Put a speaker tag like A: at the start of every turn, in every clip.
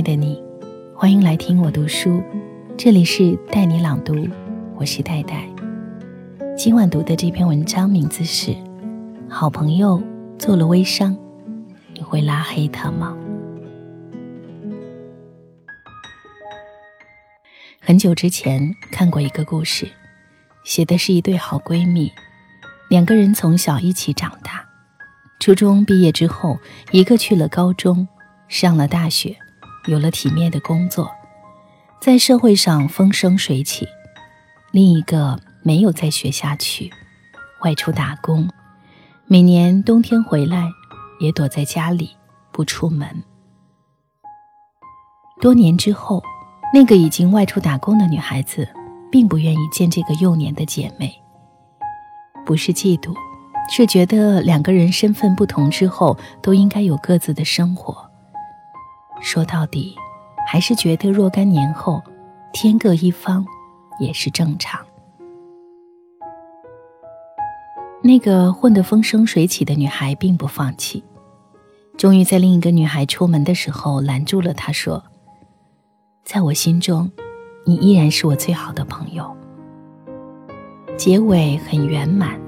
A: 爱的你，欢迎来听我读书，这里是带你朗读，我是戴戴。今晚读的这篇文章名字是《好朋友做了微商，你会拉黑他吗？》很久之前看过一个故事，写的是一对好闺蜜，两个人从小一起长大，初中毕业之后，一个去了高中，上了大学，有了体面的工作，在社会上风生水起；另一个没有再学下去，外出打工，每年冬天回来也躲在家里不出门。多年之后。那个已经外出打工的女孩子，并不愿意见这个幼年的姐妹。不是嫉妒，是觉得两个人身份不同之后，都应该有各自的生活。说到底，还是觉得若干年后，天各一方，也是正常。那个混得风生水起的女孩并不放弃，终于在另一个女孩出门的时候拦住了她，说。在我心中，你依然是我最好的朋友。结尾很圆满。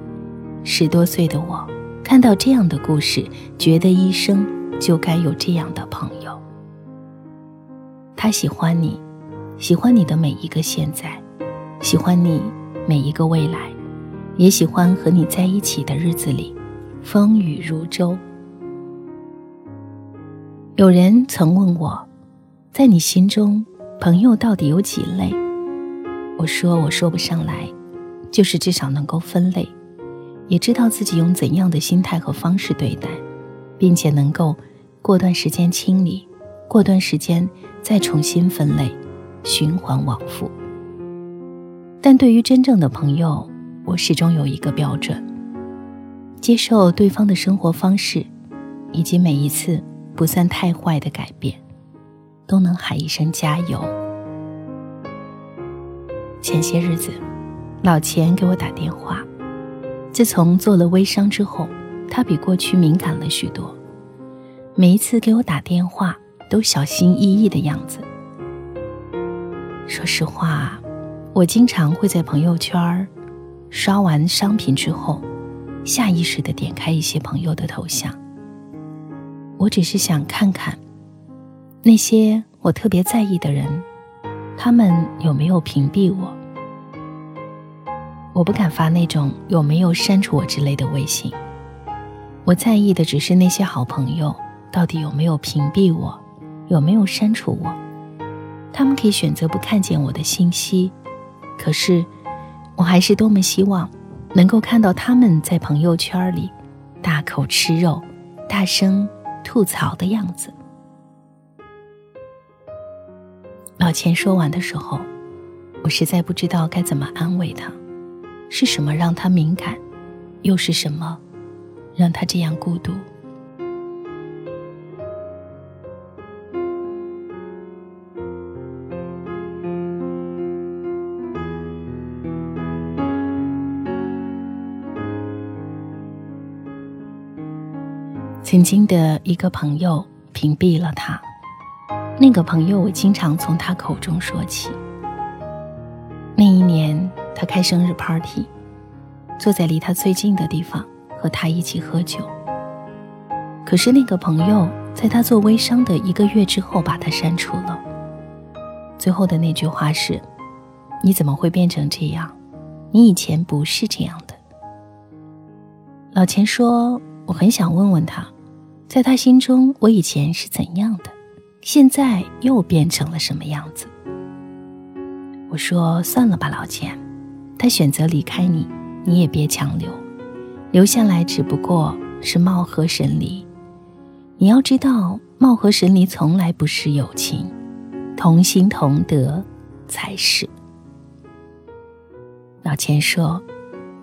A: 十多岁的我，看到这样的故事，觉得一生就该有这样的朋友。他喜欢你，喜欢你的每一个现在，喜欢你每一个未来，也喜欢和你在一起的日子里，风雨如舟。有人曾问我，在你心中。朋友到底有几类？我说我说不上来，就是至少能够分类，也知道自己用怎样的心态和方式对待，并且能够过段时间清理，过段时间再重新分类，循环往复。但对于真正的朋友，我始终有一个标准：接受对方的生活方式，以及每一次不算太坏的改变。都能喊一声加油。前些日子，老钱给我打电话。自从做了微商之后，他比过去敏感了许多。每一次给我打电话，都小心翼翼的样子。说实话，我经常会在朋友圈刷完商品之后，下意识的点开一些朋友的头像。我只是想看看。那些我特别在意的人，他们有没有屏蔽我？我不敢发那种有没有删除我之类的微信。我在意的只是那些好朋友到底有没有屏蔽我，有没有删除我。他们可以选择不看见我的信息，可是我还是多么希望能够看到他们在朋友圈里大口吃肉、大声吐槽的样子。老钱说完的时候，我实在不知道该怎么安慰他。是什么让他敏感？又是什么让他这样孤独？曾经的一个朋友屏蔽了他。那个朋友，我经常从他口中说起。那一年，他开生日 party，坐在离他最近的地方和他一起喝酒。可是那个朋友在他做微商的一个月之后把他删除了。最后的那句话是：“你怎么会变成这样？你以前不是这样的。”老钱说：“我很想问问他，在他心中我以前是怎样的。”现在又变成了什么样子？我说算了吧，老钱，他选择离开你，你也别强留，留下来只不过是貌合神离。你要知道，貌合神离从来不是友情，同心同德才是。老钱说，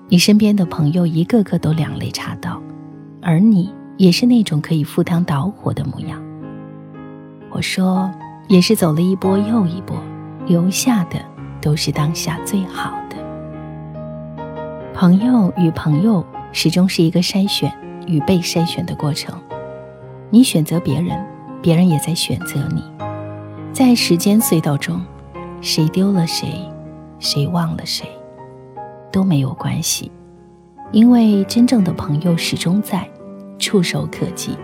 A: 你身边的朋友一个个都两肋插刀，而你也是那种可以赴汤蹈火的模样。我说，也是走了一波又一波，留下的都是当下最好的朋友。与朋友始终是一个筛选与被筛选的过程。你选择别人，别人也在选择你。在时间隧道中，谁丢了谁，谁忘了谁，都没有关系，因为真正的朋友始终在，触手可及。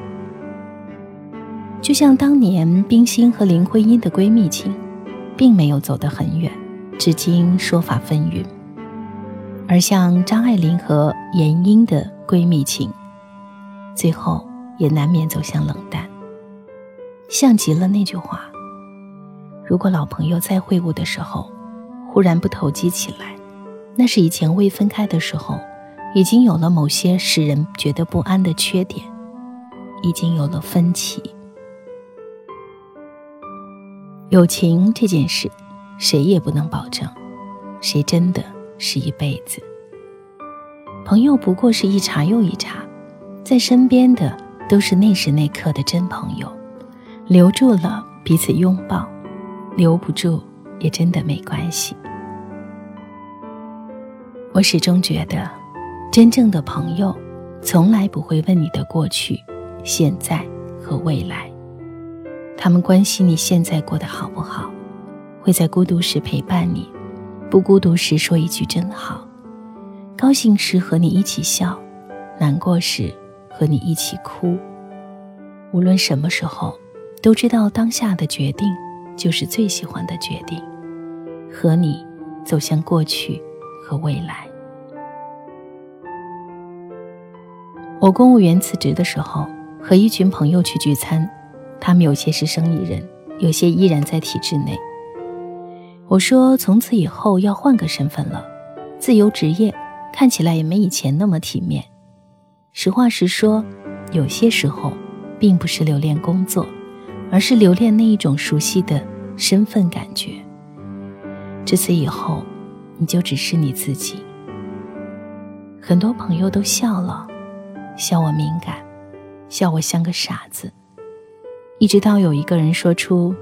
A: 就像当年冰心和林徽因的闺蜜情，并没有走得很远，至今说法纷纭；而像张爱玲和闫英的闺蜜情，最后也难免走向冷淡。像极了那句话：如果老朋友在会晤的时候，忽然不投机起来，那是以前未分开的时候，已经有了某些使人觉得不安的缺点，已经有了分歧。友情这件事，谁也不能保证，谁真的是一辈子。朋友不过是一茬又一茬，在身边的都是那时那刻的真朋友，留住了彼此拥抱，留不住也真的没关系。我始终觉得，真正的朋友，从来不会问你的过去、现在和未来。他们关心你现在过得好不好，会在孤独时陪伴你，不孤独时说一句真好，高兴时和你一起笑，难过时和你一起哭。无论什么时候，都知道当下的决定就是最喜欢的决定，和你走向过去和未来。我公务员辞职的时候，和一群朋友去聚餐。他们有些是生意人，有些依然在体制内。我说：“从此以后要换个身份了，自由职业，看起来也没以前那么体面。”实话实说，有些时候并不是留恋工作，而是留恋那一种熟悉的身份感觉。自此以后，你就只是你自己。很多朋友都笑了，笑我敏感，笑我像个傻子。一直到有一个人说出：“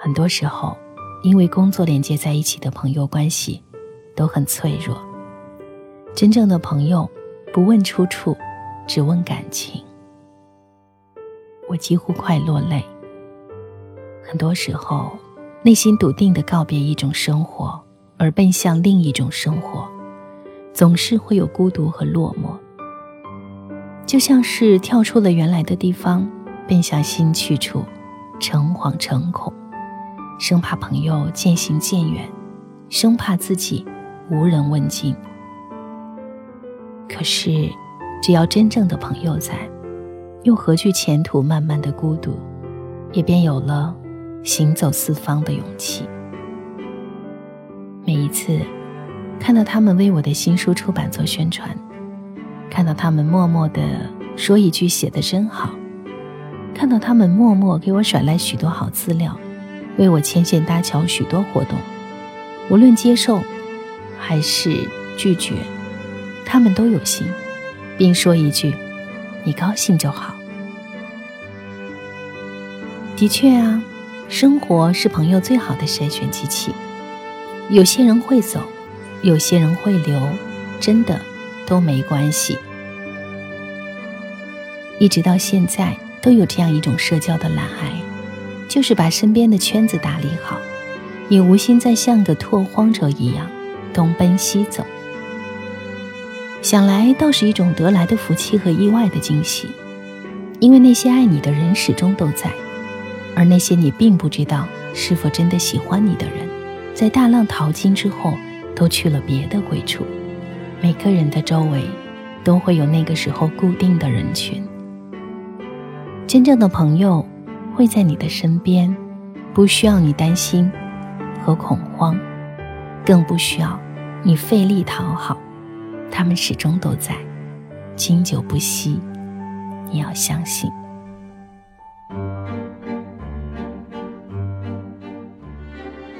A: 很多时候，因为工作连接在一起的朋友关系，都很脆弱。真正的朋友，不问出处，只问感情。”我几乎快落泪。很多时候，内心笃定的告别一种生活，而奔向另一种生活，总是会有孤独和落寞，就像是跳出了原来的地方。奔向新去处，诚惶诚恐，生怕朋友渐行渐远，生怕自己无人问津。可是，只要真正的朋友在，又何惧前途漫漫的孤独？也便有了行走四方的勇气。每一次看到他们为我的新书出版做宣传，看到他们默默的说一句“写的真好”。看到他们默默给我甩来许多好资料，为我牵线搭桥许多活动，无论接受还是拒绝，他们都有心，并说一句：“你高兴就好。”的确啊，生活是朋友最好的筛选机器。有些人会走，有些人会留，真的都没关系。一直到现在。都有这样一种社交的懒癌，就是把身边的圈子打理好，也无心再像个拓荒者一样东奔西走。想来倒是一种得来的福气和意外的惊喜，因为那些爱你的人始终都在，而那些你并不知道是否真的喜欢你的人，在大浪淘金之后，都去了别的归处。每个人的周围，都会有那个时候固定的人群。真正的朋友会在你的身边，不需要你担心和恐慌，更不需要你费力讨好，他们始终都在，经久不息。你要相信，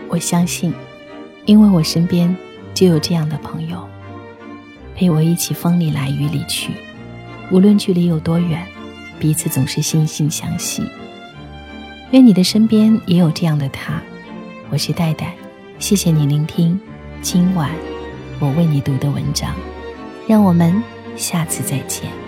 A: 我相信，因为我身边就有这样的朋友，陪我一起风里来雨里去，无论距离有多远。彼此总是惺惺相惜，愿你的身边也有这样的他。我是戴戴，谢谢你聆听今晚我为你读的文章，让我们下次再见。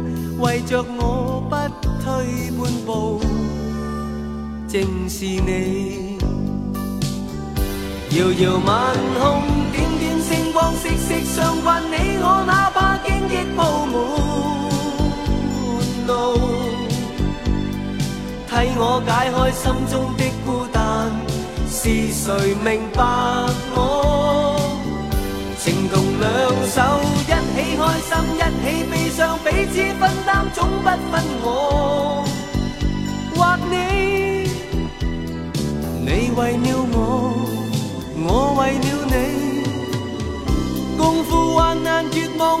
B: 为着我不退半步，正是你。遥遥晚空，点点星光，息息相关。你我哪怕荆棘铺满路，替我解开心中的孤单。是谁明白我？情同两手。一起开心，一起悲让，彼此分担，总不分我或你。你为了我，我为了你，共赴患难绝望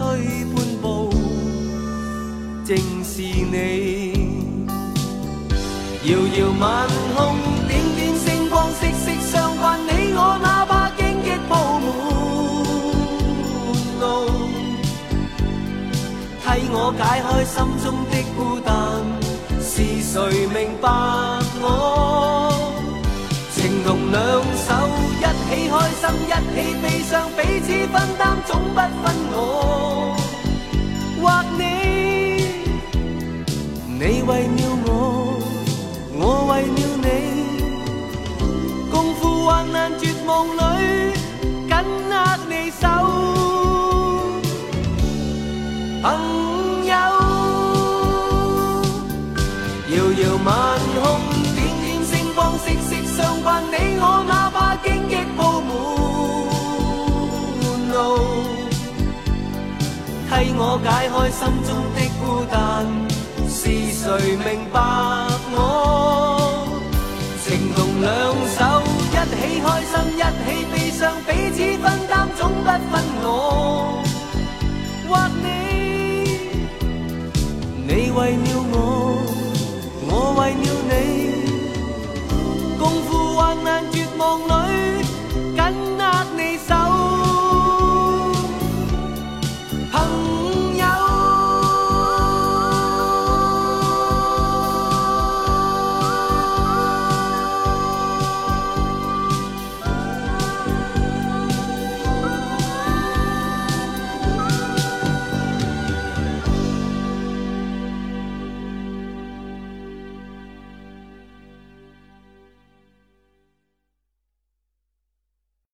B: 退半步，正是你。遥遥晚空，点点星光，息息相关。你我哪怕荆棘铺满路，替我解开心中的孤单。是谁明白我？情同两手。一起开心，一起悲伤，彼此分担，总不分我或你。你为了我，我为了你，共赴患难绝望里，我解开心中的孤单，是谁明白我？情同两手，一起开心，一起悲伤，彼此分担，总不分我或你。你为了我，我为了你，共赴患难。